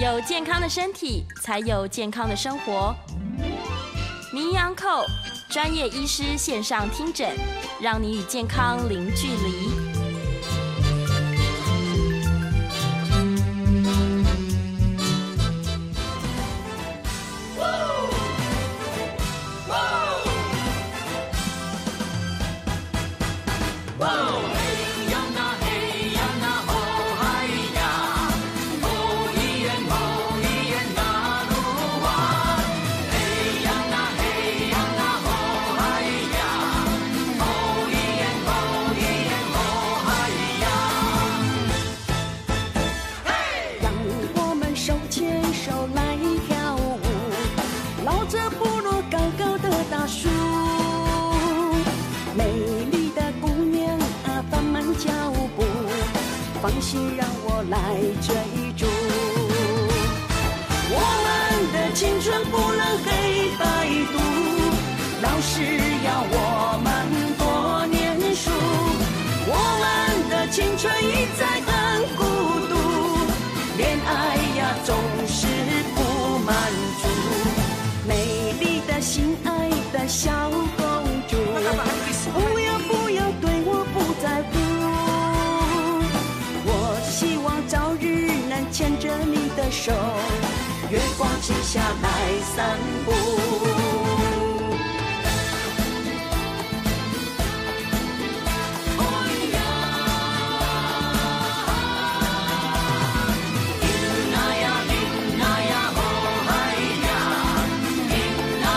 有健康的身体，才有健康的生活。名医昂寇专业医师线上听诊，让你与健康零距离。月光之下来散步。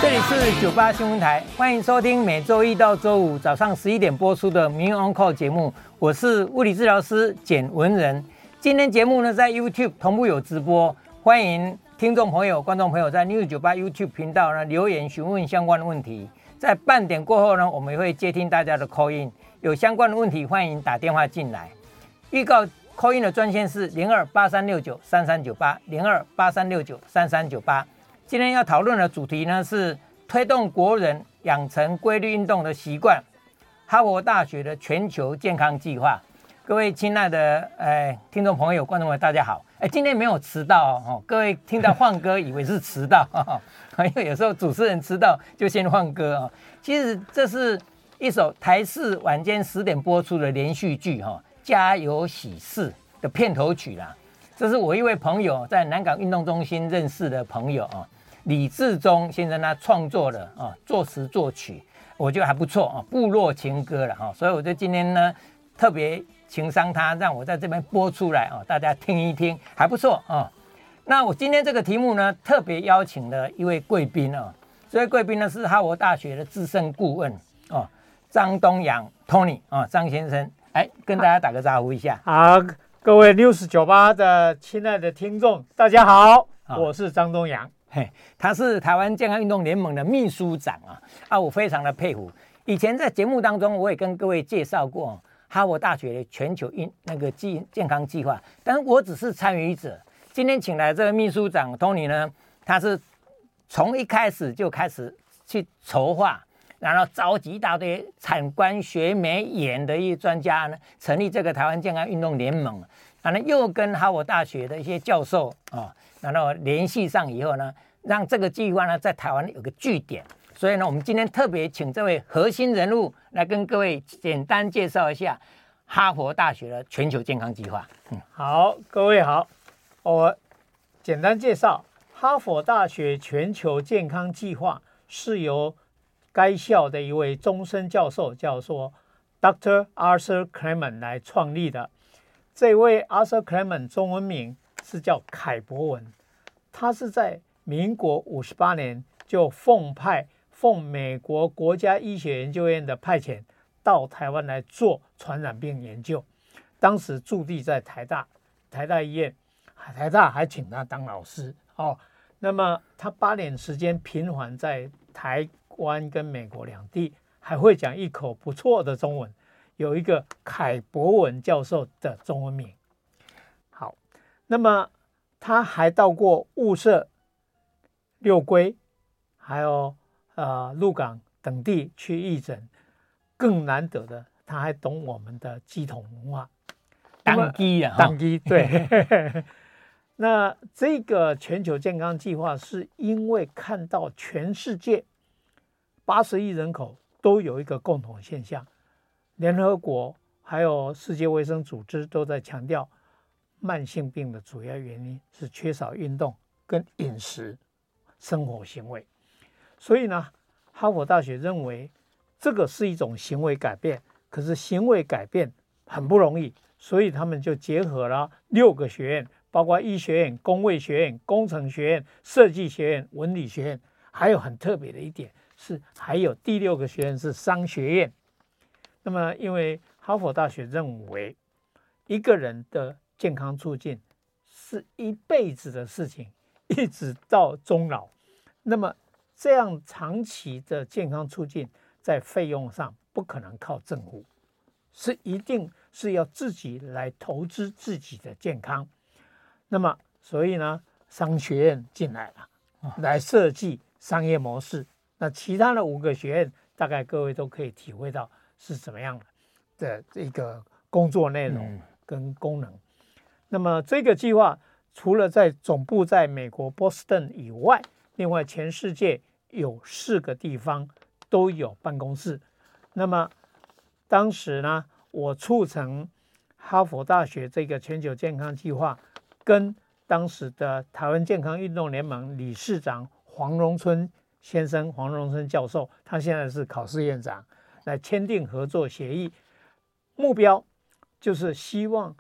这里是九八新闻台，欢迎收听每周一到周五早上十一点播出的《名医 On Call》节目。我是物理治疗师简文仁。今天节目呢，在 YouTube 同步有直播，欢迎听众朋友、观众朋友在 News 九八 YouTube 频道呢留言询问相关的问题。在半点过后呢，我们会接听大家的 call in，有相关的问题欢迎打电话进来。预告 call in 的专线是零二八三六九三三九八零二八三六九三三九八。今天要讨论的主题呢是推动国人养成规律运动的习惯，哈佛大学的全球健康计划。各位亲爱的呃听众朋友、观众朋友，大家好！哎，今天没有迟到哦。各位听到换歌，以为是迟到，因为有时候主持人迟到就先换歌哦。其实这是一首台视晚间十点播出的连续剧哈，《家有喜事》的片头曲啦。这是我一位朋友在南港运动中心认识的朋友啊，李志忠先生他创作的啊，作词作曲，我觉得还不错啊，部落情歌了哈。所以我就今天呢特别。情商他让我在这边播出来啊，大家听一听还不错啊。那我今天这个题目呢，特别邀请了一位贵宾啊，这位贵宾呢是哈佛大学的资深顾问哦，张东阳 Tony 啊，张先生，哎，跟大家打个招呼一下。好，各位 News 九八的亲爱的听众，大家好，我是张东阳，嘿，他是台湾健康运动联盟的秘书长啊，啊，我非常的佩服。以前在节目当中，我也跟各位介绍过。哈佛大学的全球运那个计健康计划，但是我只是参与者。今天请来这个秘书长 Tony 呢，他是从一开始就开始去筹划，然后召集一大堆产官学美研的一些专家呢，成立这个台湾健康运动联盟。然后又跟哈佛大学的一些教授啊，然后联系上以后呢，让这个计划呢在台湾有个据点。所以呢，我们今天特别请这位核心人物来跟各位简单介绍一下哈佛大学的全球健康计划。嗯，好，各位好，我简单介绍哈佛大学全球健康计划是由该校的一位终身教授叫做 Dr. Arthur Clemon 来创立的。这位 Arthur Clemon 中文名是叫凯博文，他是在民国五十八年就奉派。奉美国国家医学研究院的派遣到台湾来做传染病研究，当时驻地在台大，台大医院，台大还请他当老师哦。那么他八年时间频繁在台湾跟美国两地，还会讲一口不错的中文，有一个凯博文教授的中文名。好，那么他还到过雾社、六龟，还有。呃，鹿港等地去义诊，更难得的，他还懂我们的鸡统文化，当机啊，当机 对。那这个全球健康计划是因为看到全世界八十亿人口都有一个共同现象，联合国还有世界卫生组织都在强调，慢性病的主要原因是缺少运动跟饮食生活行为。所以呢，哈佛大学认为这个是一种行为改变，可是行为改变很不容易。所以他们就结合了六个学院，包括医学院、工卫学院、工程学院、设计学院、文理学院，还有很特别的一点是，还有第六个学院是商学院。那么，因为哈佛大学认为，一个人的健康促进是一辈子的事情，一直到终老。那么，这样长期的健康促进，在费用上不可能靠政府，是一定。是要自己来投资自己的健康，那么所以呢，商学院进来了，来设计商业模式。那其他的五个学院，大概各位都可以体会到是怎么样的的一个工作内容跟功能。那么这个计划除了在总部在美国波士顿以外，另外全世界有四个地方都有办公室。那么当时呢，我促成哈佛大学这个全球健康计划，跟当时的台湾健康运动联盟理事长黄荣春先生、黄荣春教授，他现在是考试院长，来签订合作协议，目标就是希望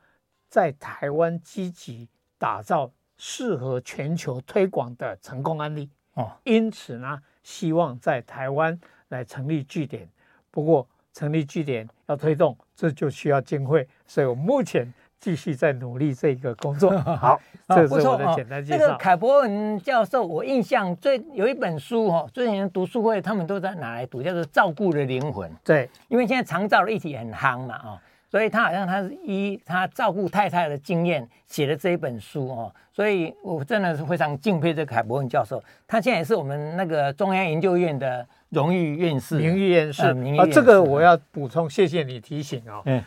在台湾积极打造适合全球推广的成功案例。哦，因此呢，希望在台湾来成立据点。不过，成立据点要推动，这就需要经费，所以我目前继续在努力这个工作。好，这是我的简单介绍。这个凯博文教授，我印象最有一本书哦，最近读书会他们都在拿来读，叫做《照顾的灵魂》。对，因为现在长照的议题很夯嘛啊，所以他好像他是依他照顾太太的经验写的这一本书哦，所以我真的是非常敬佩这个凯博文教授。他现在也是我们那个中央研究院的。荣誉院士，名誉院士啊，这个我要补充，谢谢你提醒哦。嗯，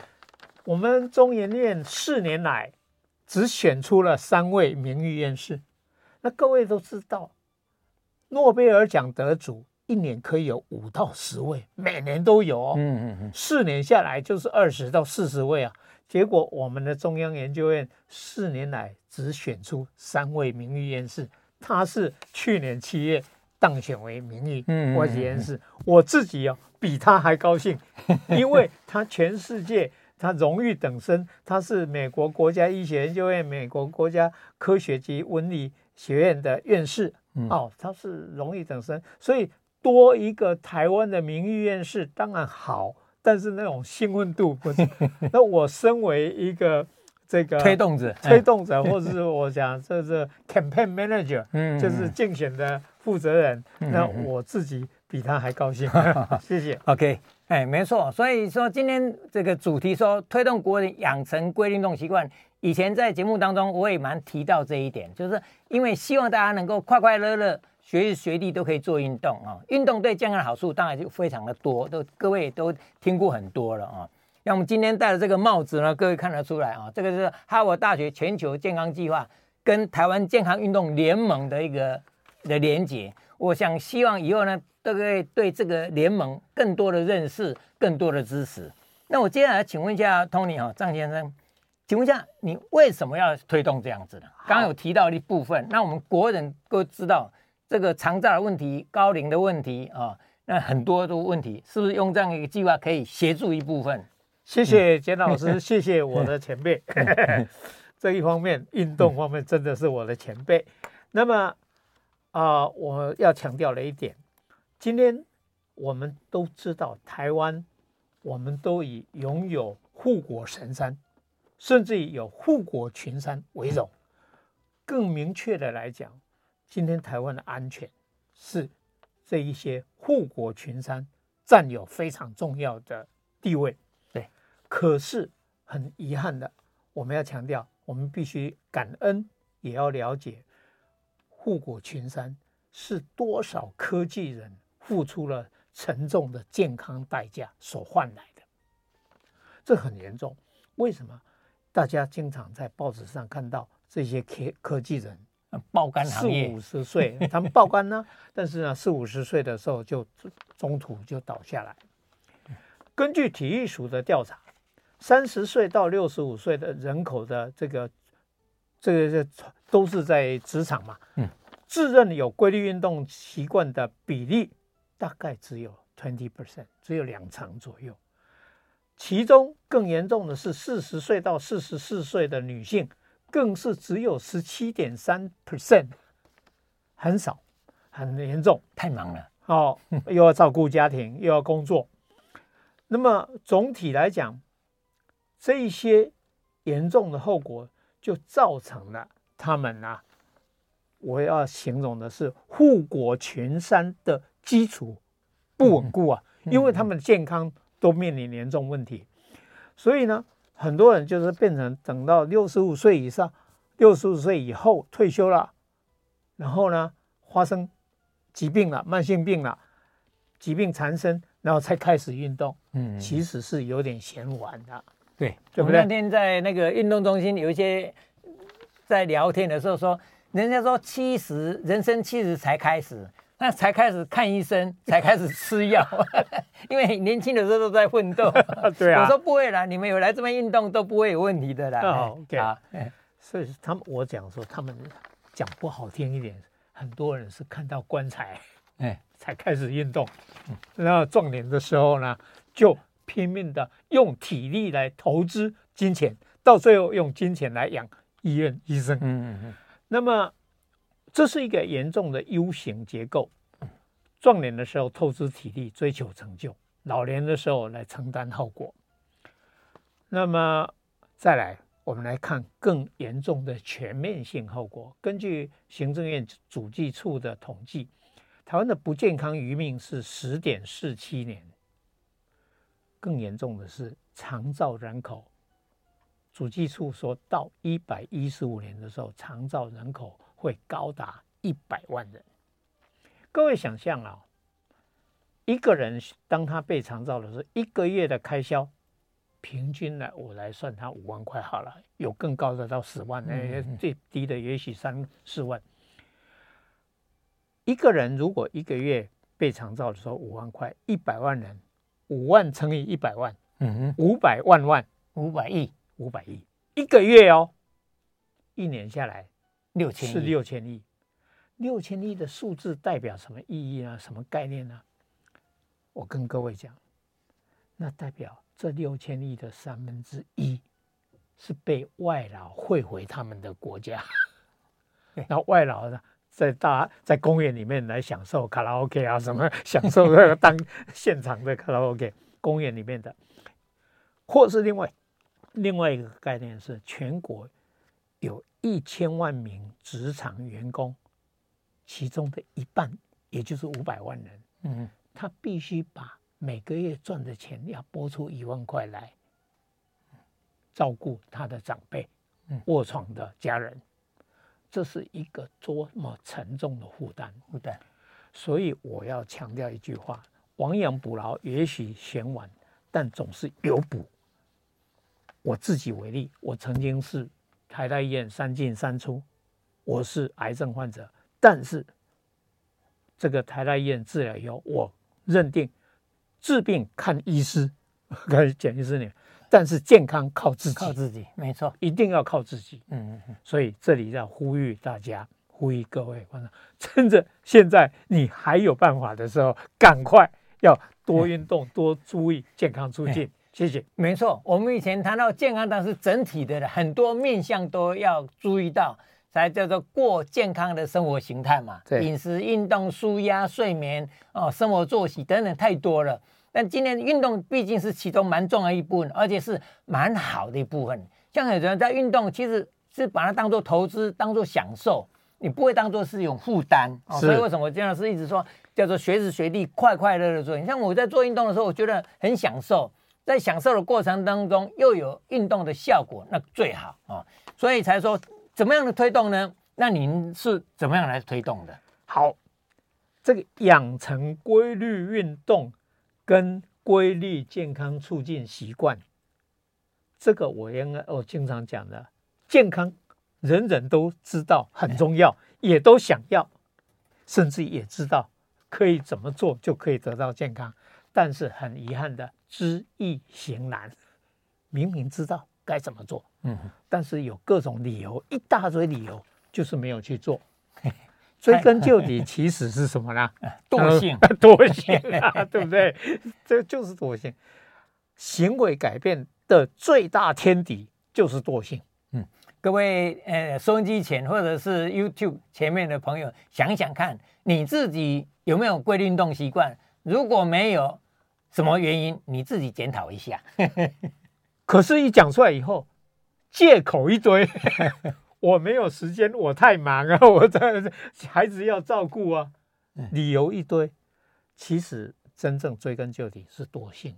我们中研院四年来只选出了三位名誉院士，那各位都知道，诺贝尔奖得主一年可以有五到十位，每年都有哦。嗯嗯嗯，四年下来就是二十到四十位啊。结果我们的中央研究院四年来只选出三位名誉院士，他是去年七月。当选为名誉国籍院士，我自己哦比他还高兴，因为他全世界他荣誉等身，他是美国国家医学研究院、美国国家科学及文理学院的院士哦，他是荣誉等身，所以多一个台湾的名誉院士当然好，但是那种兴奋度不是。那我身为一个这个推动者，推动者，或者是我讲这是 campaign manager，嗯，就是竞选的。负责人，那我自己比他还高兴。谢谢。OK，哎，没错。所以说今天这个主题说推动国人养成规律运动习惯，以前在节目当中我也蛮提到这一点，就是因为希望大家能够快快乐乐，学习学地都可以做运动啊。运动对健康的好处当然就非常的多，都各位都听过很多了啊。那我们今天戴的这个帽子呢，各位看得出来啊，这个是哈佛大学全球健康计划跟台湾健康运动联盟的一个。的连结，我想希望以后呢，都可以对这个联盟更多的认识，更多的支持。那我接下来请问一下 Tony 哈，张先生，请问一下你为什么要推动这样子呢？刚刚有提到一部分，那我们国人都知道这个长照的问题、高龄的问题啊，那很多的问题，是不是用这样一个计划可以协助一部分？谢谢简老师，谢谢我的前辈，这一方面运动方面真的是我的前辈。那么。啊、呃，我要强调了一点，今天我们都知道台湾，我们都以拥有护国神山，甚至于有护国群山为荣。更明确的来讲，今天台湾的安全是这一些护国群山占有非常重要的地位。对，可是很遗憾的，我们要强调，我们必须感恩，也要了解。护国群山是多少科技人付出了沉重的健康代价所换来的，这很严重。为什么？大家经常在报纸上看到这些科科技人，爆肝行业，四五十岁，他们爆肝呢，但是呢，四五十岁的时候就中途就倒下来。根据体育署的调查，三十岁到六十五岁的人口的这个这个这都是在职场嘛，嗯，自认有规律运动习惯的比例大概只有 twenty percent，只有两成左右。其中更严重的是四十岁到四十四岁的女性，更是只有十七点三 percent，很少，很严重，太忙了。哦，又要照顾家庭，又要工作。那么总体来讲，这一些严重的后果就造成了他们啊，我要形容的是护国群山的基础不稳固啊，因为他们的健康都面临严重问题，所以呢，很多人就是变成等到六十五岁以上、六十五岁以后退休了，然后呢，发生疾病了、慢性病了，疾病缠身。然后才开始运动，嗯，其实是有点嫌晚的，对，对不对？那天在那个运动中心有一些在聊天的时候说，人家说七十，人生七十才开始，那才开始看医生，才开始吃药，因为年轻的时候都在奋斗。对啊，我说不会啦，你们有来这边运动都不会有问题的啦。哦，OK，啊，所以他们我讲说，他们讲不好听一点，很多人是看到棺材。哎，才开始运动，然后壮年的时候呢，就拼命的用体力来投资金钱，到最后用金钱来养医院医生。嗯嗯嗯。那么这是一个严重的 U 型结构，壮年的时候透支体力追求成就，老年的时候来承担后果。那么再来，我们来看更严重的全面性后果。根据行政院主计处的统计。台湾的不健康余命是十点四七年，更严重的是长照人口，主计处说到一百一十五年的时候，长照人口会高达一百万人。各位想象啊，一个人当他被长照的时候，一个月的开销，平均呢我来算他五万块好了，有更高的到十万，那最低的也许三四万。一个人如果一个月被长照的时候五万块，一百万人，五万乘以一百万，嗯哼，五百万万，五百亿，五百亿，一个月哦，一年下来六千是六千亿，六千亿的数字代表什么意义呢？什么概念呢？我跟各位讲，那代表这六千亿的三分之一是被外劳汇回他们的国家，那外劳呢？在大在公园里面来享受卡拉 OK 啊，什么享受那个当现场的卡拉 OK，公园里面的，或是另外另外一个概念是，全国有一千万名职场员工，其中的一半，也就是五百万人，嗯，他必须把每个月赚的钱要拨出一万块来照顾他的长辈，卧床的家人。这是一个多么沉重的负担，负担。所以我要强调一句话：亡羊补牢也许嫌晚，但总是有补。我自己为例，我曾经是台大医院三进三出，我是癌症患者，但是这个台大医院治疗以后，我认定治病看医师，看简医师你。但是健康靠自己，靠自己，没错，一定要靠自己。嗯嗯嗯。所以这里要呼吁大家，呼吁各位观众，趁着现在你还有办法的时候，赶快要多运动，多注意健康促进。谢谢。没错，我们以前谈到健康，但是整体的很多面向都要注意到，才叫做过健康的生活形态嘛。对。饮食、运动、舒压、睡眠哦，生活作息等等，太多了。但今天运动毕竟是其中蛮重要一部分，而且是蛮好的一部分。像有人在运动，其实是把它当做投资，当做享受，你不会当做是一种负担。所以为什么姜老师一直说叫做随时随地快快乐乐做？你像我在做运动的时候，我觉得很享受，在享受的过程当中又有运动的效果，那最好啊。所以才说怎么样的推动呢？那您是怎么样来推动的？好，这个养成规律运动。跟规律健康促进习惯，这个我应该我经常讲的，健康人人都知道很重要，也都想要，甚至也知道可以怎么做就可以得到健康，但是很遗憾的，知易行难。明明知道该怎么做，嗯，但是有各种理由，一大堆理由，就是没有去做。追根究 底，其实是什么呢？惰性，惰性啊，对不对？这就是惰性。行为改变的最大天敌就是惰性。嗯，各位呃，收音机前或者是 YouTube 前面的朋友，想想看，你自己有没有规律运动习惯？如果没有，什么原因？你自己检讨一下。可是，一讲出来以后，借口一堆。我没有时间，我太忙啊，我这孩子要照顾啊，理由一堆。其实真正追根究底是惰性。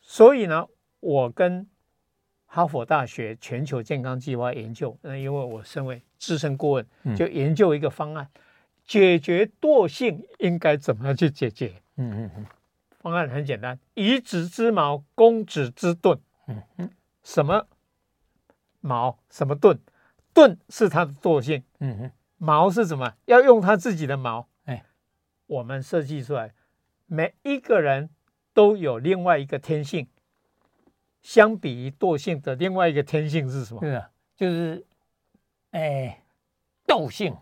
所以呢，我跟哈佛大学全球健康计划研究，那因为我身为资深顾问，就研究一个方案，解决惰性应该怎么样去解决？嗯嗯嗯，方案很简单：以子之矛攻子之盾。嗯嗯，什么矛？什么盾？盾是他的惰性，嗯哼，矛是什么？要用他自己的矛，哎，我们设计出来，每一个人都有另外一个天性，相比于惰性的另外一个天性是什么？是啊，就是，哎，斗性，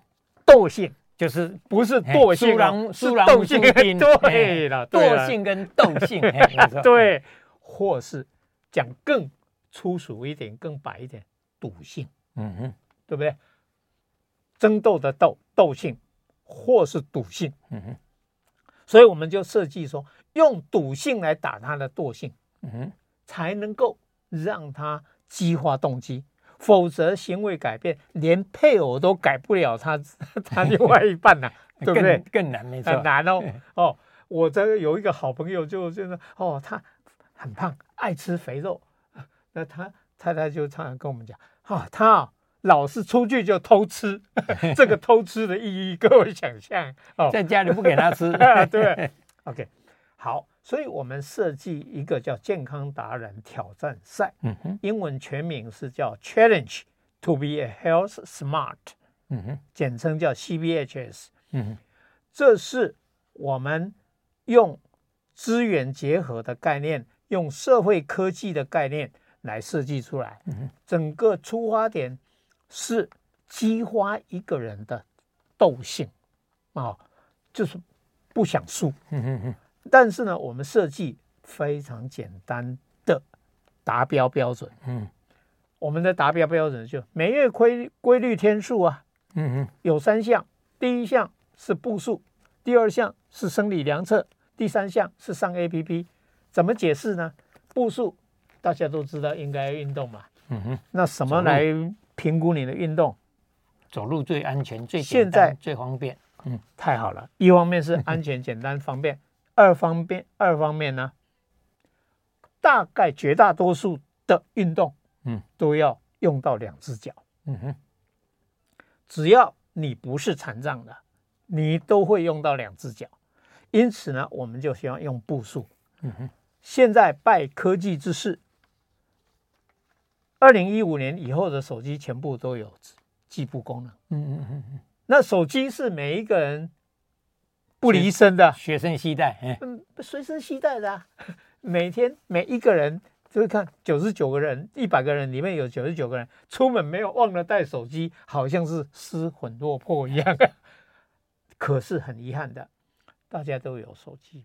斗性就是不是惰性，是斗性，对了，惰性跟斗性，对，或是讲更粗俗一点、更白一点，赌性，嗯哼。对不对？争斗的斗斗性，或是赌性，嗯哼，所以我们就设计说，用赌性来打他的惰性，嗯哼，才能够让他激发动机，否则行为改变，连配偶都改不了他 他另外一半呐、啊，对不对？更难，没错，很难哦。哦，我这个有一个好朋友就，就就是哦，他很胖，爱吃肥肉，那他太太就常常跟我们讲，啊、哦，他。老是出去就偷吃，这个偷吃的意义，各位想象哦，在家里不给他吃，对，OK，好，所以我们设计一个叫健康达人挑战赛，嗯哼，英文全名是叫 Challenge to be a Health Smart，嗯哼，简称叫 CBHS，嗯哼，这是我们用资源结合的概念，用社会科技的概念来设计出来，嗯哼，整个出发点。是激发一个人的斗性啊、哦，就是不想输。但是呢，我们设计非常简单的达标标准。嗯。我们的达标标准就每月规规律天数啊。嗯嗯。有三项，第一项是步数，第二项是生理量测，第三项是上 APP。怎么解释呢？步数大家都知道应该运动嘛。嗯哼。那什么来？评估你的运动，走路最安全、最现在、最方便。嗯，太好了。一方面是安全、简单、方便；二方面，二方面呢，大概绝大多数的运动，嗯，都要用到两只脚。嗯哼，只要你不是残障的，你都会用到两只脚。因此呢，我们就希望用步数。嗯哼，现在拜科技之赐。二零一五年以后的手机全部都有计步功能。嗯嗯嗯嗯。那手机是每一个人不离身的，学生携带。嗯，随身携带的、啊。每天每一个人就是看九十九个人，一百个人里面有九十九个人出门没有忘了带手机，好像是失魂落魄一样。可是很遗憾的，大家都有手机，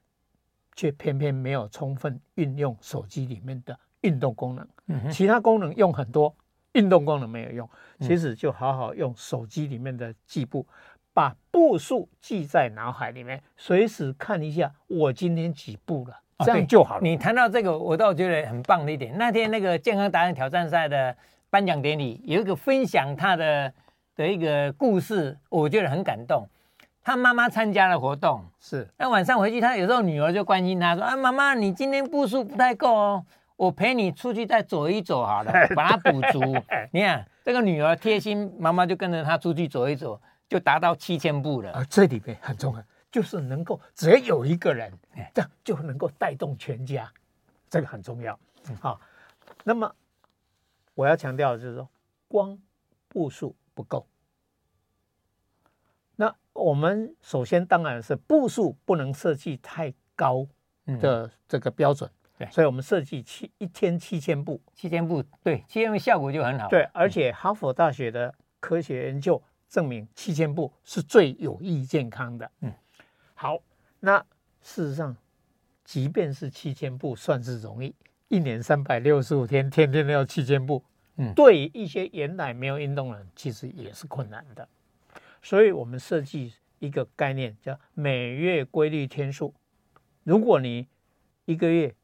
却偏偏没有充分运用手机里面的。运动功能，其他功能用很多，运动功能没有用。其实就好好用手机里面的计步，把步数记在脑海里面，随时看一下我今天几步了，这样就好了。你谈到这个，我倒觉得很棒的一点。那天那个健康达人挑战赛的颁奖典礼，有一个分享他的的一个故事，我觉得很感动。他妈妈参加了活动，是那晚上回去，他有时候女儿就关心他说：“啊，妈妈，你今天步数不太够哦。”我陪你出去再走一走好了，把它补足。你看这个女儿贴心，妈妈就跟着她出去走一走，就达到七千步了。而这里面很重要，就是能够只要有一个人，这样就能够带动全家，这个很重要。好，那么我要强调的就是说，光步数不够。那我们首先当然是步数不能设计太高的这个标准，嗯、对，所以我们设计七一天七千步，七千步，对，七千步效果就很好。对，而且哈佛大学的科学研究证明七千步是最有益健康的。嗯，好，那事实上，即便是七千步算是容易，一年三百六十五天，天天都要七千步，嗯，对一些原来没有运动的人，其实也是困难的。所以我们设计一个概念，叫每月规律天数。如果你一个月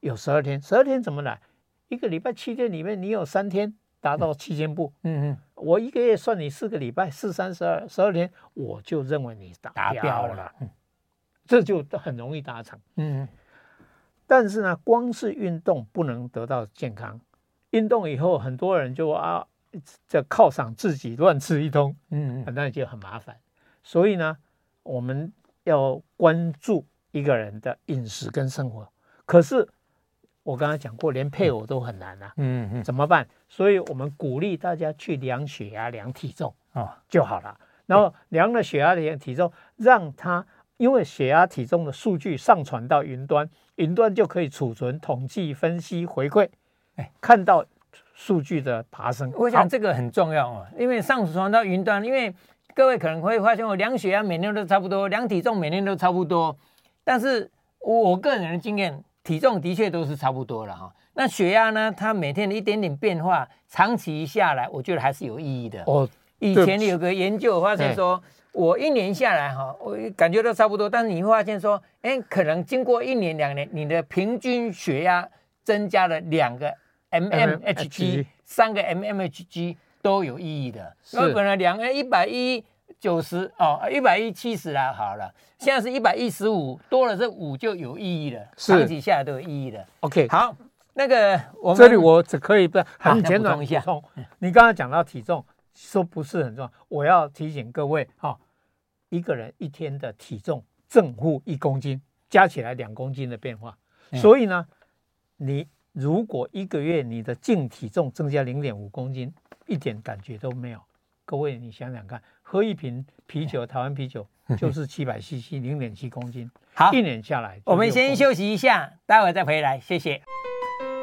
有十二天，十二天怎么来？一个礼拜七天里面，你有三天达到七千步。嗯嗯，我一个月算你四个礼拜，四三十二，十二天，我就认为你达标了。达标了，这就很容易达成。嗯，但是呢，光是运动不能得到健康。运动以后，很多人就啊。这犒赏自己乱吃一通，嗯，那就很麻烦。所以呢，我们要关注一个人的饮食跟生活。可是我刚才讲过，连配偶都很难啊，嗯嗯，怎么办？所以我们鼓励大家去量血压、量体重啊就好了。然后量了血压、量体重，让他因为血压、体重的数据上传到云端，云端就可以储存、统计、分析、回馈，哎，看到。数据的爬升，我想这个很重要哦，因为上传到云端，因为各位可能会发现，我量血压每天都差不多，量体重每天都差不多，但是我个人的经验，体重的确都是差不多了哈。那血压呢，它每天的一点点变化，长期下来，我觉得还是有意义的。哦，以前有个研究发现说，我一年下来哈，我感觉都差不多，但是你会发现说，哎，可能经过一年两年，你的平均血压增加了两个。mmHg 三个 mmHg 都有意义的。那本来两个一百一九十哦，一百一七十啦，好了，现在是一百一十五，多了这五就有意义了，长期下来都有意义的。OK，好，那个我这里我只可以不很简短一下。你刚才讲到体重说不是很重要，我要提醒各位哈，一个人一天的体重正负一公斤，加起来两公斤的变化，所以呢，你。如果一个月你的净体重增加零点五公斤，一点感觉都没有。各位，你想想看，喝一瓶啤酒，台湾啤酒就是七百 CC，零点七公斤。好，一年下来，我们先休息一下，待会再回来。谢谢。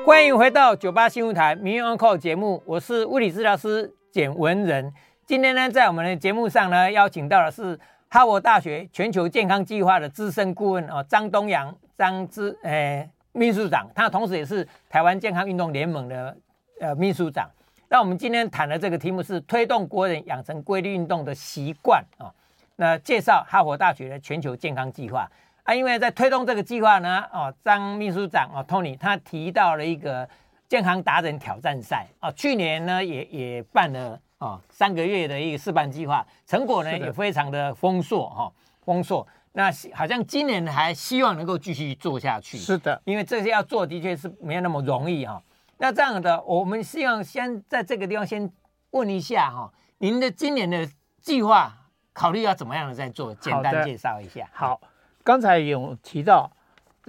欢迎回到九八新闻台《名医 on call》节目，我是物理治疗师简文仁。今天呢，在我们的节目上呢，邀请到的是哈佛大学全球健康计划的资深顾问哦，张东阳，张之，诶。秘书长，他同时也是台湾健康运动联盟的呃秘书长。那我们今天谈的这个题目是推动国人养成规律运动的习惯啊。那介绍哈佛大学的全球健康计划啊，因为在推动这个计划呢，哦，张秘书长哦，Tony 他提到了一个健康达人挑战赛啊，去年呢也也办了啊三个月的一个示范计划，成果呢也非常的丰硕哈，丰硕。那好像今年还希望能够继续做下去，是的，因为这些要做的确是没有那么容易哈。那这样的，我们希望先在这个地方先问一下哈，您的今年的计划考虑要怎么样的在做？简单介绍一下。好，刚才有提到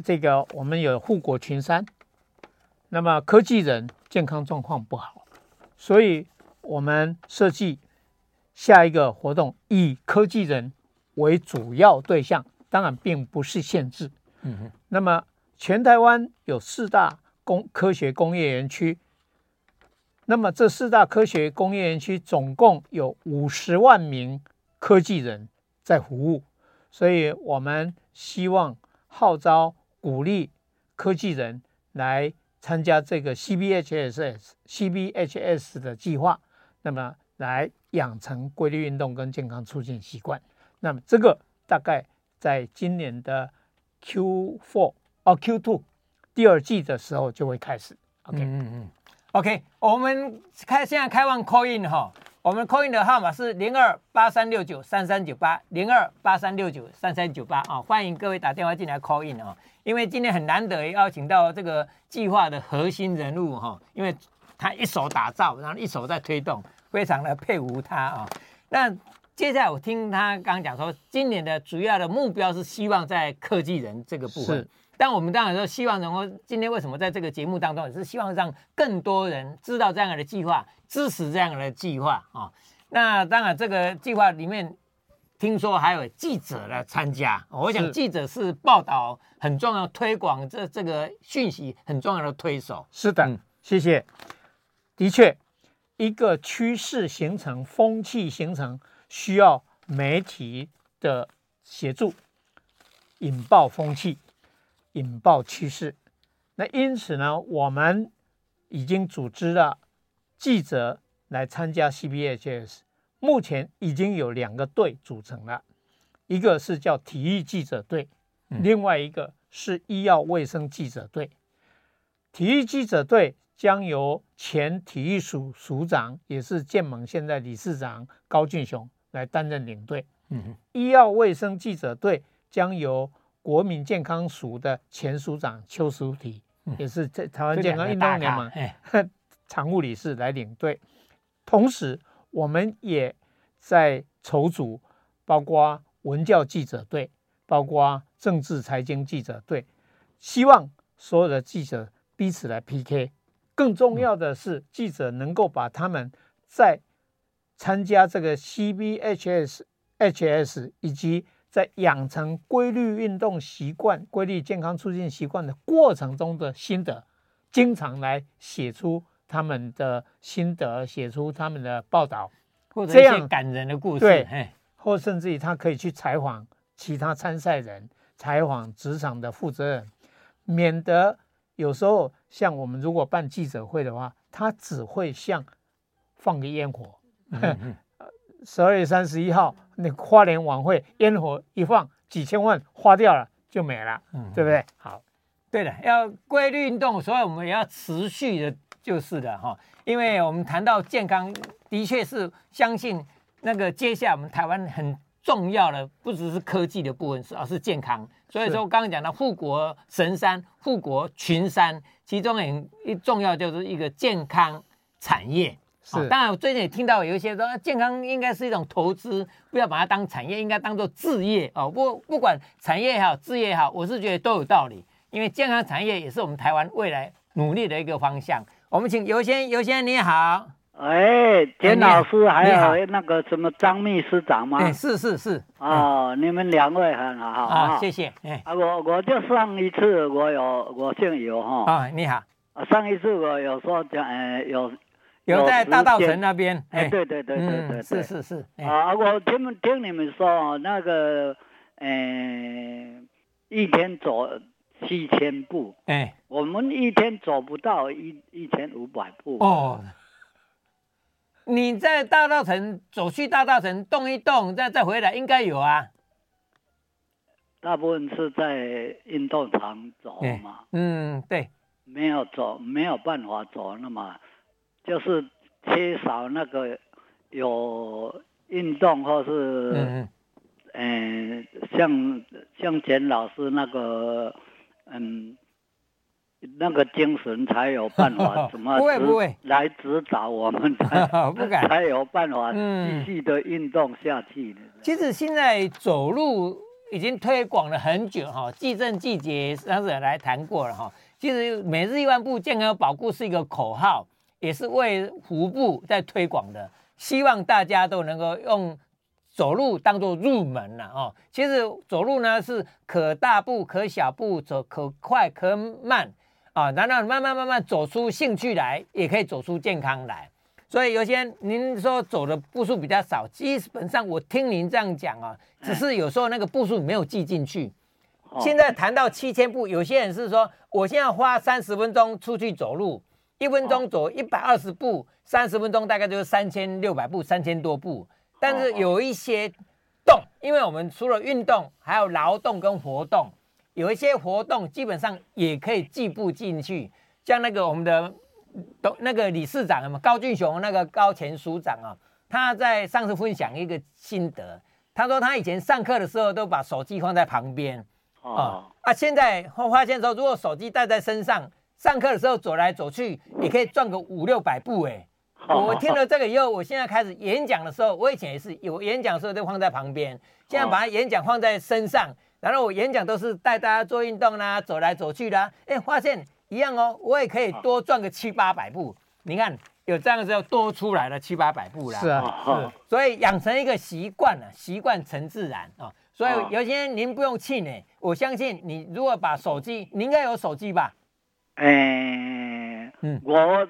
这个，我们有护国群山，那么科技人健康状况不好，所以我们设计下一个活动以科技人。为主要对象，当然并不是限制。嗯哼。那么，全台湾有四大工科学工业园区。那么，这四大科学工业园区总共有五十万名科技人在服务，所以我们希望号召鼓励科技人来参加这个 CBHSS CBHS 的计划，那么来养成规律运动跟健康促进习惯。那么这个大概在今年的 Q4 哦 Q2 第二季的时候就会开始。OK，嗯嗯，OK，我们开现在开放 call in 哈，我们 call in 的号码是零二八三六九三三九八零二八三六九三三九八。啊，欢迎各位打电话进来 call in 啊，因为今天很难得邀请到这个计划的核心人物哈，因为他一手打造，然后一手在推动，非常的佩服他啊，那。接下来我听他刚刚讲说，今年的主要的目标是希望在科技人这个部分。但我们当然说希望能够今天为什么在这个节目当中，也是希望让更多人知道这样的计划，支持这样的计划啊。那当然这个计划里面，听说还有记者来参加，我想记者是报道很重要、推广这这个讯息很重要的推手。是的，嗯、谢谢。的确，一个趋势形成、风气形成，需要媒体的协助，引爆风气。引爆趋势，那因此呢，我们已经组织了记者来参加 CBHS，目前已经有两个队组成了，一个是叫体育记者队，另外一个是医药卫生记者队。体育记者队将由前体育署署长，也是建盟现在理事长高俊雄来担任领队。嗯，医药卫生记者队将由国民健康署的前署长邱淑媞，也是在台湾健康运动联盟 常务理事来领队。同时，我们也在筹组，包括文教记者队，包括政治财经记者队，希望所有的记者彼此来 PK。更重要的是，记者能够把他们在参加这个 CBHS、HS 以及在养成规律运动习惯、规律健康促进习惯的过程中的心得，经常来写出他们的心得，写出他们的报道，或者一些感人的故事。对，或甚至于他可以去采访其他参赛人，采访职场的负责人，免得有时候像我们如果办记者会的话，他只会像放个烟火。十二月三十一号，那花莲晚会烟火一放，几千万花掉了就没了，嗯，对不对？好，对的，要规律运动，所以我们也要持续的，就是的哈。因为我们谈到健康，的确是相信那个接下来我们台湾很重要的，不只是科技的部分，是而是健康。所以说，我刚刚讲到护国神山、护国群山，其中很一重要就是一个健康产业。是、哦，当然我最近也听到有一些说，健康应该是一种投资，不要把它当产业，应该当做置业。哦。不，不管产业也好，置业也好，我是觉得都有道理，因为健康产业也是我们台湾未来努力的一个方向。我们请尤先，尤先你好，哎，田老师，还有那个什么张秘书长吗？哎，是是是，哦，嗯、你们两位很好，啊，谢谢，哎，啊，我我就上一次我有我姓尤哈，啊，你好，上一次我有说讲，哎，有。有在大道城那边，哎，对对对对对对，是是是。啊，我听听你们说，那个，呃，一天走七千步，哎，我们一天走不到一一千五百步。哦，你在大道城走去大道城动一动，再再回来，应该有啊。大部分是在运动场走嘛。嗯，对。没有走，没有办法走那么。就是缺少那个有运动或是嗯，嗯、呃，像像简老师那个嗯那个精神才有办法 怎么来指导我们才 不敢才有办法继续的运动下去。其实现在走路已经推广了很久哈，季正季节上次来谈过了哈。其实每日一万步健康保护是一个口号。也是为徒步在推广的，希望大家都能够用走路当做入门了哦。其实走路呢是可大步可小步走，可快可慢啊。然后慢慢慢慢走出兴趣来，也可以走出健康来。所以有些人您说走的步数比较少，基本上我听您这样讲啊，只是有时候那个步数没有记进去。现在谈到七千步，有些人是说我现在花三十分钟出去走路。一分钟走一百二十步，三十分钟大概就是三千六百步，三千多步。但是有一些动，因为我们除了运动，还有劳动跟活动，有一些活动基本上也可以计步进去。像那个我们的董那个理事长嘛，高俊雄那个高前署长啊，他在上次分享一个心得，他说他以前上课的时候都把手机放在旁边啊，啊，现在发现说如果手机带在身上。上课的时候走来走去也可以转个五六百步哎！我听了这个以后，我现在开始演讲的时候，我以前也是有演讲的时候都放在旁边，现在把它演讲放在身上，然后我演讲都是带大家做运动啦，走来走去啦，哎，发现一样哦，我也可以多转个七八百步。你看有这样子就多出来了七八百步啦。是啊，是。所以养成一个习惯了，习惯成自然啊。所以有些人您不用气馁，我相信你如果把手机，你应该有手机吧？哎，嗯，我。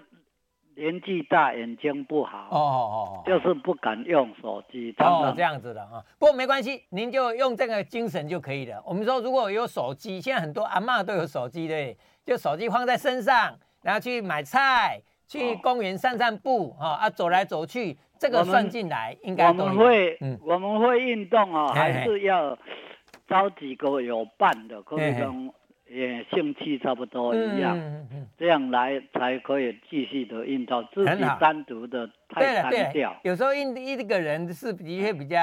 年纪大，眼睛不好，哦哦哦，就是不敢用手机。哦，这样子的啊，不过没关系，您就用这个精神就可以了。我们说，如果有手机，现在很多阿嬷都有手机，的，就手机放在身上，然后去买菜，去公园散散步，啊、哦、啊，走来走去，这个算进来应该都我们会，嗯，我们会运动啊、哦，还是要找几个有伴的，可以跟。也兴趣差不多一样，嗯嗯、这样来才可以继续的运动。自己单独的太单调，有时候一一个人是的确比较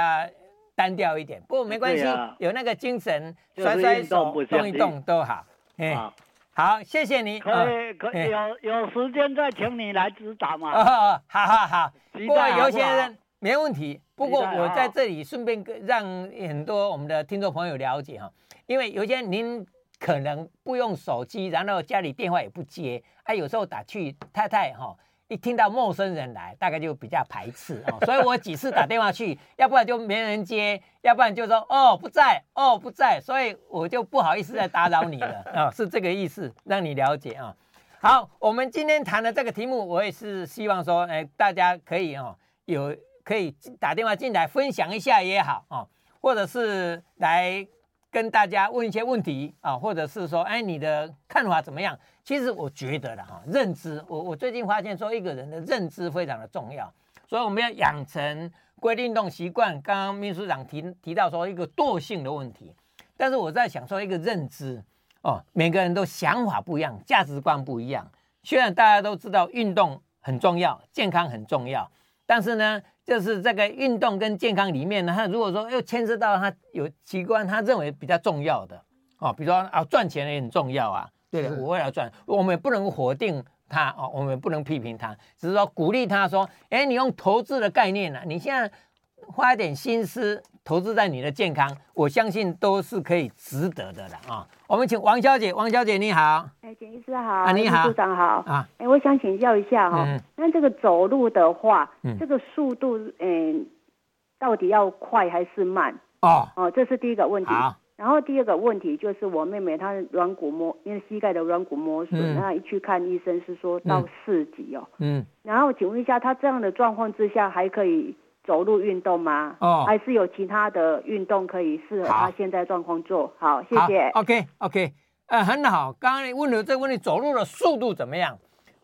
单调一点，不过没关系，啊、有那个精神，甩甩手，动一动都好。哎，好，好，谢谢你。可以，可以有有时间再请你来指导嘛。哦，好好好。不过尤先生没问题。不过我在这里顺便让很多我们的听众朋友了解哈，因为有些您。可能不用手机，然后家里电话也不接，啊，有时候打去太太哈，一听到陌生人来，大概就比较排斥哦，所以我几次打电话去，要不然就没人接，要不然就说哦不在，哦不在，所以我就不好意思再打扰你了啊，是这个意思，让你了解啊。好，我们今天谈的这个题目，我也是希望说，哎，大家可以哦，有可以打电话进来分享一下也好啊，或者是来。跟大家问一些问题啊，或者是说，哎，你的看法怎么样？其实我觉得了哈，认知，我我最近发现说，一个人的认知非常的重要，所以我们要养成规律运动习惯。刚刚秘书长提提到说一个惰性的问题，但是我在想说一个认知哦，每个人都想法不一样，价值观不一样。虽然大家都知道运动很重要，健康很重要，但是呢。就是这个运动跟健康里面呢，他如果说又牵涉到他有器官，他认为比较重要的哦，比如说啊赚钱也很重要啊，对的，我也要赚，我们也不能否定他哦，我们也不能批评他，只是说鼓励他说，哎，你用投资的概念呢，你现在花一点心思。投资在你的健康，我相信都是可以值得的了啊！我们请王小姐，王小姐你好，哎，简医师好，啊你好，处长好啊，哎，我想请教一下哈，那、嗯、这个走路的话，嗯、这个速度，嗯，到底要快还是慢？哦哦，这是第一个问题。然后第二个问题就是我妹妹她软骨磨，因为膝盖的软骨磨损，嗯、一去看医生是说到四级哦。嗯。然后请问一下，她这样的状况之下还可以？走路运动吗？哦，还是有其他的运动可以适合他现在状况做？好，好，谢谢。OK OK，呃，很好。刚刚你问了这个问题，走路的速度怎么样？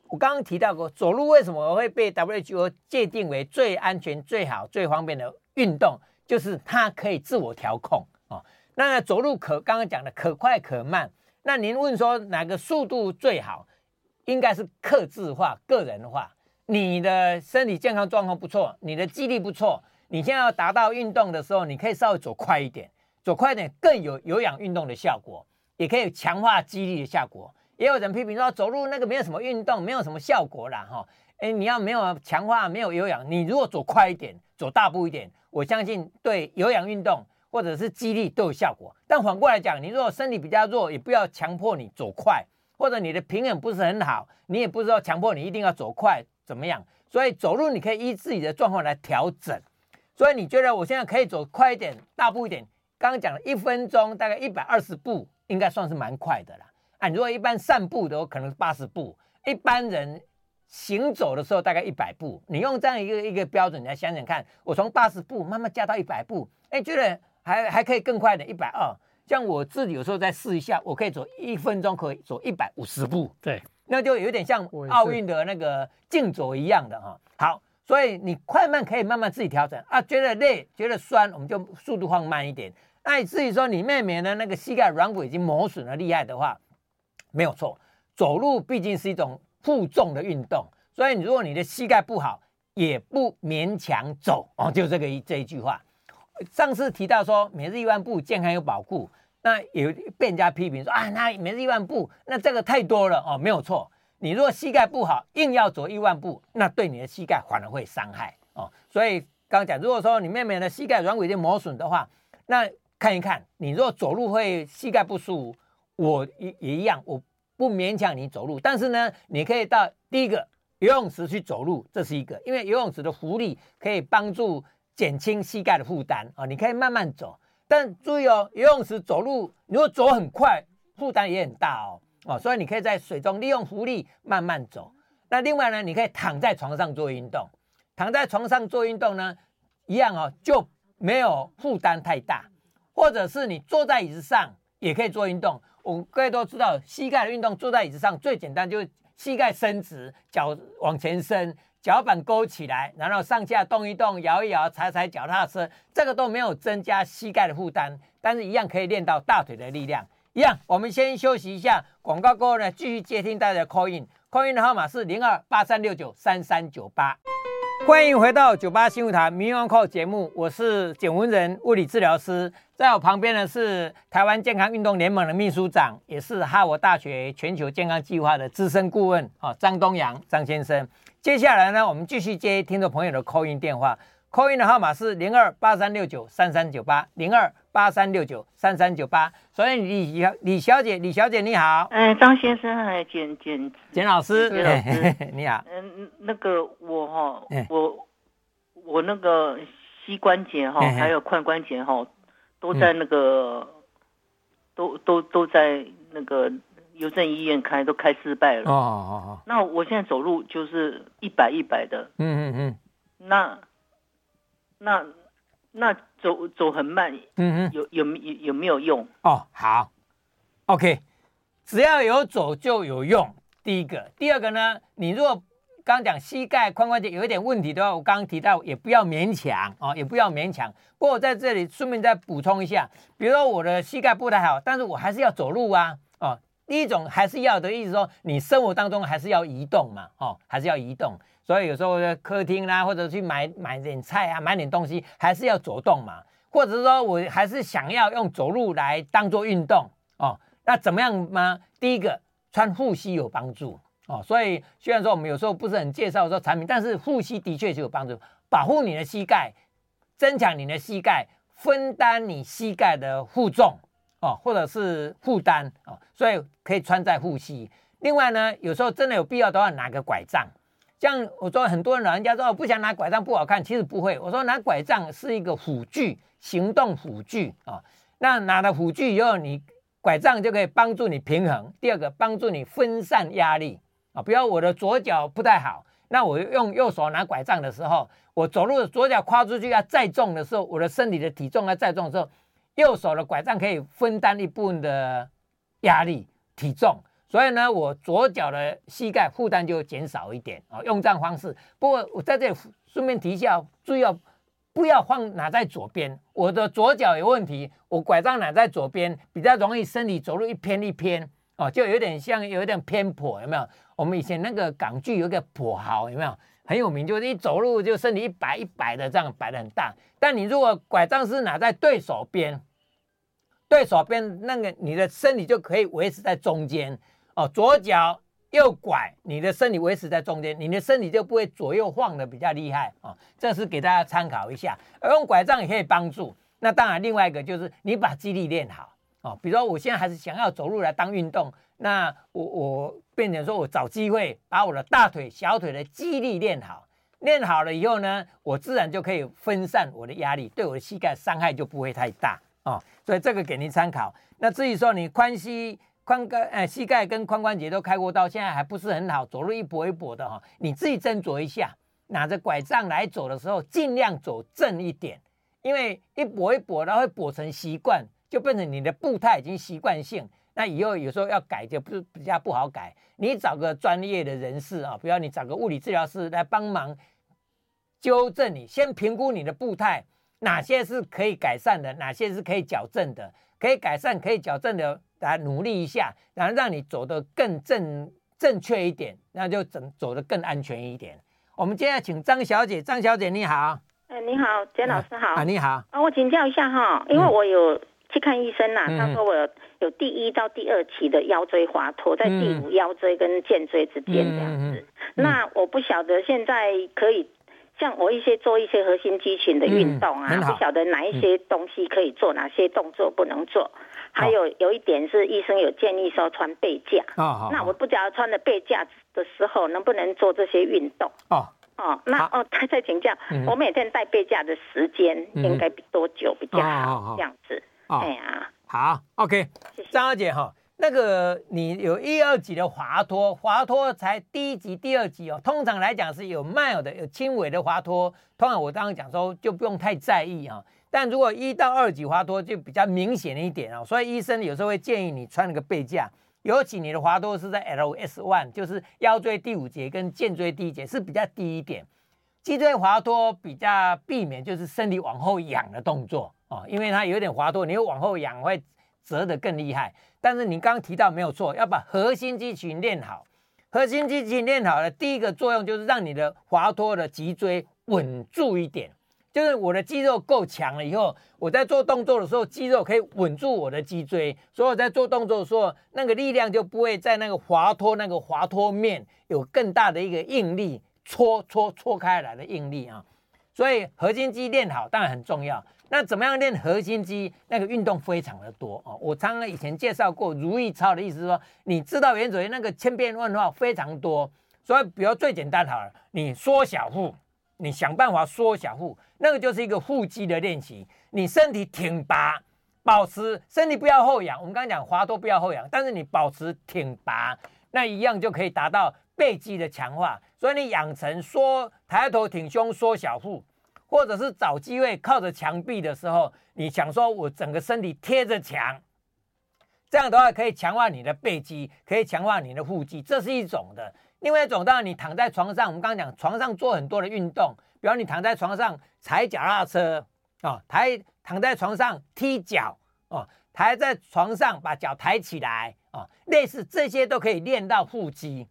我刚刚提到过，走路为什么会被 WHO 界定为最安全、最好、最方便的运动？就是它可以自我调控哦。那走路可刚刚讲的可快可慢，那您问说哪个速度最好？应该是克制化、个人化。你的身体健康状况不错，你的肌力不错，你现在要达到运动的时候，你可以稍微走快一点，走快一点更有有氧运动的效果，也可以强化肌力的效果。也有人批评说走路那个没有什么运动，没有什么效果啦哈。诶，你要没有强化，没有有氧，你如果走快一点，走大步一点，我相信对有氧运动或者是肌力都有效果。但反过来讲，你如果身体比较弱，也不要强迫你走快，或者你的平衡不是很好，你也不是说强迫你一定要走快。怎么样？所以走路你可以依自己的状况来调整。所以你觉得我现在可以走快一点、大步一点？刚刚讲了一分钟大概一百二十步，应该算是蛮快的了。啊，你如果一般散步的我，可能八十步；一般人行走的时候大概一百步。你用这样一个一个标准，来想想看，我从八十步慢慢加到一百步，哎，觉得还还可以更快的，一百二。像我自己有时候再试一下，我可以走一分钟可以走一百五十步。对。那就有点像奥运的那个竞走一样的哈。好，所以你快慢可以慢慢自己调整啊。觉得累，觉得酸，我们就速度放慢一点。那你至于说你妹妹呢那个膝盖软骨已经磨损的厉害的话，没有错。走路毕竟是一种负重的运动，所以如果你的膝盖不好，也不勉强走哦。就这个一这一句话。上次提到说每日一万步，健康有保护。那有被人家批评说啊，那每日一万步，那这个太多了哦，没有错。你如果膝盖不好，硬要走一万步，那对你的膝盖反而会伤害哦。所以刚刚讲，如果说你妹妹的膝盖软骨已经磨损的话，那看一看。你如果走路会膝盖不舒服，我也也一样，我不勉强你走路。但是呢，你可以到第一个游泳池去走路，这是一个，因为游泳池的浮力可以帮助减轻膝盖的负担啊。你可以慢慢走，但注意哦，游泳池走路如果走很快，负担也很大哦。哦，所以你可以在水中利用浮力慢慢走。那另外呢，你可以躺在床上做运动，躺在床上做运动呢，一样哦，就没有负担太大。或者是你坐在椅子上也可以做运动。我们各位都知道，膝盖的运动坐在椅子上最简单，就是膝盖伸直，脚往前伸，脚板勾起来，然后上下动一动，摇一摇，踩踩脚踏车，这个都没有增加膝盖的负担，但是一样可以练到大腿的力量。一样，我们先休息一下，广告过后呢，继续接听大家的 call in，call in 的号码是零二八三六九三三九八。欢迎回到九八新舞台民 Uncle 节目，我是简文仁物理治疗师，在我旁边的是台湾健康运动联盟的秘书长，也是哈佛大学全球健康计划的资深顾问啊，张东阳张先生。接下来呢，我们继续接听众朋友的 call in 电话，call in 的号码是零二八三六九三三九八零二。八三六九三三九八，所以李小李小姐，李小姐你好，哎，张先生，还简简简老师，简老师。你好，嗯，那个我哈，我我那个膝关节哈，还有髋关节哈，都在那个，都都都在那个邮政医院开，都开失败了，哦哦哦，那我现在走路就是一百一百的，嗯嗯嗯，那那。那走走很慢，嗯嗯，有有有有没有用？哦，好，OK，只要有走就有用。第一个，第二个呢？你如果刚讲膝盖、髋关节有一点问题的话，我刚刚提到也不要勉强哦，也不要勉强。不过我在这里顺便再补充一下，比如说我的膝盖不太好，但是我还是要走路啊，哦，第一种还是要的意思说，你生活当中还是要移动嘛，哦，还是要移动。所以有时候在客厅啦，或者去买买点菜啊，买点东西，还是要走动嘛。或者是说我还是想要用走路来当做运动哦。那怎么样吗？第一个，穿护膝有帮助哦。所以虽然说我们有时候不是很介绍说产品，但是护膝的确是有帮助，保护你的膝盖，增强你的膝盖，分担你膝盖的负重哦，或者是负担哦。所以可以穿在护膝。另外呢，有时候真的有必要的话，拿个拐杖。像我说，很多人老人家说，我不想拿拐杖不好看，其实不会。我说拿拐杖是一个辅具，行动辅具啊。那拿了辅具以后，你拐杖就可以帮助你平衡。第二个，帮助你分散压力啊。比如我的左脚不太好，那我用右手拿拐杖的时候，我走路左脚跨出去要再重的时候，我的身体的体重要再重的时候，右手的拐杖可以分担一部分的压力体重。所以呢，我左脚的膝盖负担就减少一点啊，用这样方式。不过我在这里顺便提一下，注意要不要放拿在左边？我的左脚有问题，我拐杖拿在左边比较容易身体走路一偏一偏哦，就有点像有点偏颇，有没有？我们以前那个港剧有个跛豪，有没有？很有名，就是一走路就身体一摆一摆的这样摆的很大。但你如果拐杖是拿在对手边，对手边那个你的身体就可以维持在中间。哦，左脚右拐，你的身体维持在中间，你的身体就不会左右晃的比较厉害、哦。这是给大家参考一下，而用拐杖也可以帮助。那当然，另外一个就是你把肌力练好哦。比如说，我现在还是想要走路来当运动，那我我变成说我找机会把我的大腿、小腿的肌力练好，练好了以后呢，我自然就可以分散我的压力，对我的膝盖伤害就不会太大哦。所以这个给您参考。那至于说你髋膝。髋关呃膝盖跟髋关节都开过刀，现在还不是很好，走路一跛一跛的哈。你自己斟酌一下，拿着拐杖来走的时候，尽量走正一点，因为一跛一跛，然后会跛成习惯，就变成你的步态已经习惯性。那以后有时候要改就不比较不好改。你找个专业的人士啊，比如你找个物理治疗师来帮忙纠正你，先评估你的步态，哪些是可以改善的，哪些是可以矫正的，可以改善可以矫正的。来努力一下，然后让你走得更正正确一点，那就走走得更安全一点。我们接下来请张小姐，张小姐你好，哎你好，简老师好，啊你好，啊我请教一下哈，因为我有去看医生呐、他说我有有第一到第二期的腰椎滑脱，在第五腰椎跟荐椎之间这样子，那我不晓得现在可以像我一些做一些核心肌群的运动啊，嗯、不晓得哪一些东西可以做，嗯、哪些动作不能做。还有有一点是医生有建议说穿背架，哦、那我不知道穿了背架的时候能不能做这些运动。哦。哦，那哦，他 在请教，嗯、我每天戴背架的时间应该多久比较好？这样子，哎呀，好，OK，谢谢。张小姐哈。那个你有一二级的滑脱，滑脱才第一级、第二级哦。通常来讲是有 mild 的、有轻微的滑脱。通常我刚刚讲说就不用太在意啊。但如果一到二级滑脱就比较明显一点哦。所以医生有时候会建议你穿那个背架，尤其你的滑脱是在 LS one，就是腰椎第五节跟肩椎第一节是比较低一点。脊椎滑脱比较避免就是身体往后仰的动作啊，因为它有点滑脱，你又往后仰会折得更厉害。但是你刚刚提到没有错，要把核心肌群练好。核心肌群练好了，第一个作用就是让你的滑脱的脊椎稳住一点。就是我的肌肉够强了以后，我在做动作的时候，肌肉可以稳住我的脊椎，所以我在做动作的时候，那个力量就不会在那个滑脱那个滑脱面有更大的一个应力，搓搓搓开来的应力啊。所以核心肌练好当然很重要。那怎么样练核心肌？那个运动非常的多哦。我常常以前介绍过如意操的意思是说，你知道原则那个千变万化非常多。所以，比如最简单好了，你缩小腹，你想办法缩小腹，那个就是一个腹肌的练习。你身体挺拔，保持身体不要后仰。我们刚刚讲滑脱不要后仰，但是你保持挺拔，那一样就可以达到背肌的强化。所以你养成缩抬头挺胸，缩小腹。或者是找机会靠着墙壁的时候，你想说我整个身体贴着墙，这样的话可以强化你的背肌，可以强化你的腹肌，这是一种的。另外一种当然你躺在床上，我们刚刚讲床上做很多的运动，比方你躺在床上踩脚踏车啊，抬躺在床上踢脚啊，抬在床上把脚抬起来啊，类似这些都可以练到腹肌。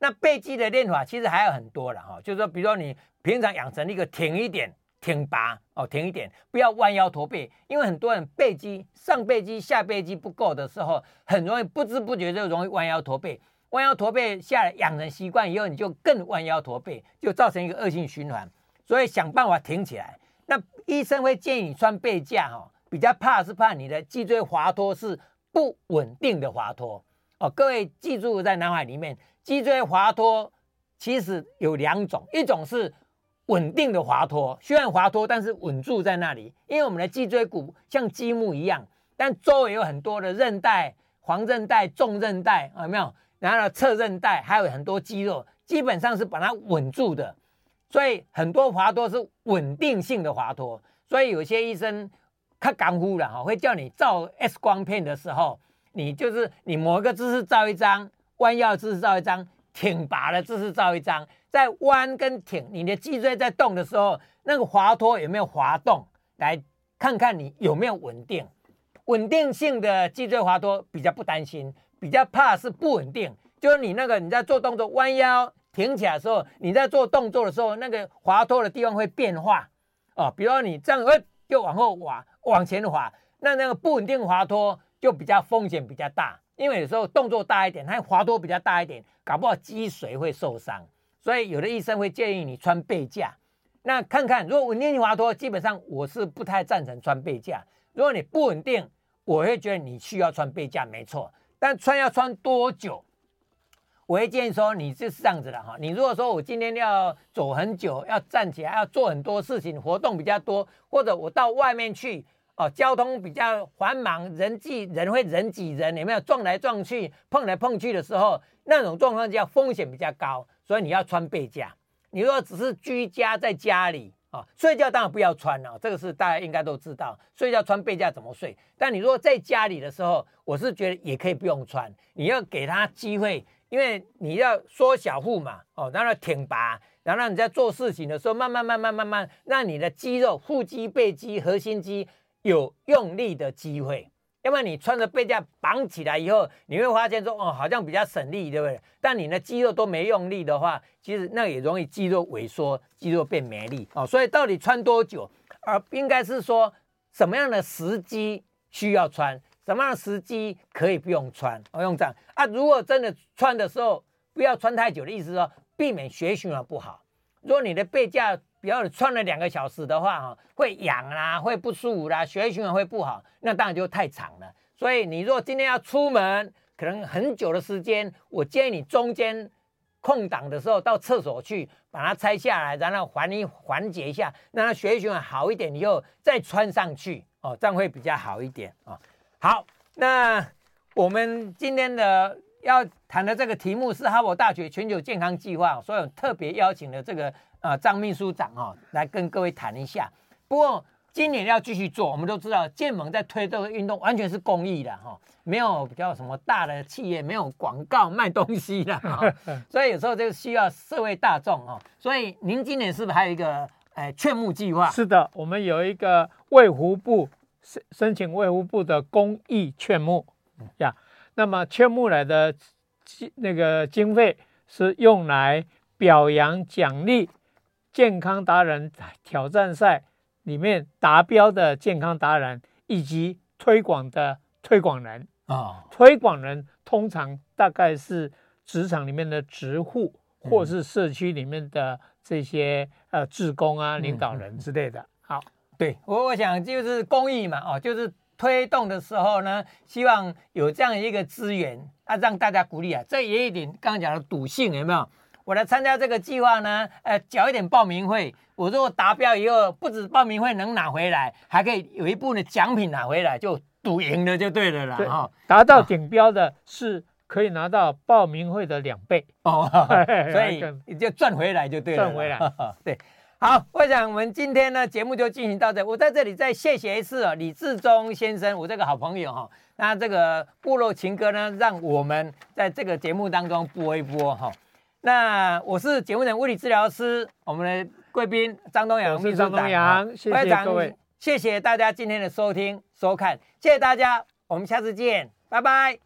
那背肌的练法其实还有很多了哈，就是说比如说你平常养成一个挺一点。挺拔哦，挺一点，不要弯腰驼背，因为很多人背肌上背肌下背肌不够的时候，很容易不知不觉就容易弯腰驼背，弯腰驼背下来养成习惯以后，你就更弯腰驼背，就造成一个恶性循环。所以想办法挺起来。那医生会建议你穿背架哈，比较怕是怕你的脊椎滑脱是不稳定的滑脱哦。各位记住在脑海里面，脊椎滑脱其实有两种，一种是。稳定的滑脱，虽然滑脱，但是稳住在那里。因为我们的脊椎骨像积木一样，但周围有很多的韧带、黄韧带、纵韧带，有没有？然后呢，侧韧带还有很多肌肉，基本上是把它稳住的。所以很多滑脱是稳定性的滑脱。所以有些医生他干呼了哈，会叫你照 X 光片的时候，你就是你某一个姿势照一张，弯腰姿势照一张，挺拔的姿势照一张。在弯跟挺，你的脊椎在动的时候，那个滑脱有没有滑动？来看看你有没有稳定。稳定性的脊椎滑脱比较不担心，比较怕是不稳定。就是你那个你在做动作弯腰挺起来的时候，你在做动作的时候，那个滑脱的地方会变化哦。比如说你这样，呃，就往后滑，往前滑，那那个不稳定滑脱就比较风险比较大，因为有时候动作大一点，它滑脱比较大一点，搞不好脊髓会受伤。所以有的医生会建议你穿背架，那看看如果稳定性滑脱，基本上我是不太赞成穿背架。如果你不稳定，我会觉得你需要穿背架，没错。但穿要穿多久？我会建议说你就是这样子的哈。你如果说我今天要走很久，要站起来，要做很多事情，活动比较多，或者我到外面去哦，交通比较繁忙，人挤人会人挤人，有没有撞来撞去、碰来碰去的时候，那种状况下风险比较高。所以你要穿背架。你如果只是居家在家里啊，睡觉当然不要穿了，这个是大家应该都知道。睡觉穿背架怎么睡？但你如果在家里的时候，我是觉得也可以不用穿。你要给他机会，因为你要缩小腹嘛，哦，让他挺拔，然后让你在做事情的时候，慢慢慢慢慢慢，让你的肌肉、腹肌、背肌、核心肌有用力的机会。要不然你穿着背架绑起来以后，你会发现说哦，好像比较省力，对不对？但你的肌肉都没用力的话，其实那也容易肌肉萎缩，肌肉变没力哦。所以到底穿多久，而应该是说什么样的时机需要穿，什么样的时机可以不用穿。我用这样啊，如果真的穿的时候不要穿太久的意思说，避免血循环不好。如果你的背架比较穿了两个小时的话，哈，会痒啦，会不舒服啦，血液循环会不好，那当然就太长了。所以你如果今天要出门，可能很久的时间，我建议你中间空档的时候到厕所去把它拆下来，然后缓一缓解一下，让它血液循环好一点，以后再穿上去哦，这样会比较好一点啊。好，那我们今天的要谈的这个题目是哈佛大学全球健康计划，所以特别邀请了这个呃张秘书长哦来跟各位谈一下。不过今年要继续做，我们都知道建盟在推这个运动完全是公益的哈。没有比较什么大的企业，没有广告卖东西的，哦，所以有时候就需要社会大众哦。所以您今年是不是还有一个诶劝募计划？是的，我们有一个卫福部申申请卫福部的公益劝募呀。那么劝募来的那个经费是用来表扬奖励健康达人挑战赛里面达标的健康达人，以及推广的推广人。啊，推广人通常大概是职场里面的职护，或是社区里面的这些呃职工啊、领导人之类的。好，对我我想就是公益嘛，哦，就是推动的时候呢，希望有这样一个资源啊，让大家鼓励啊。这也有一点刚刚讲的赌性有没有？我来参加这个计划呢，呃，缴一点报名费，我如果达标以后，不止报名费能拿回来，还可以有一部分的奖品拿回来，就。赌赢了就对了啦，哈，达到顶标的是可以拿到报名费的两倍。哦，所以你就赚回来就对了，赚回来，对，好，我想我们今天呢节目就进行到这，我在这里再谢谢一次哦，李志忠先生，我这个好朋友哈，那这个部落情歌呢，让我们在这个节目当中播一播哈，那我是节目人物理治疗师，我们的贵宾张东阳秘书长，张东阳，谢谢各位。谢谢大家今天的收听收看，谢谢大家，我们下次见，拜拜。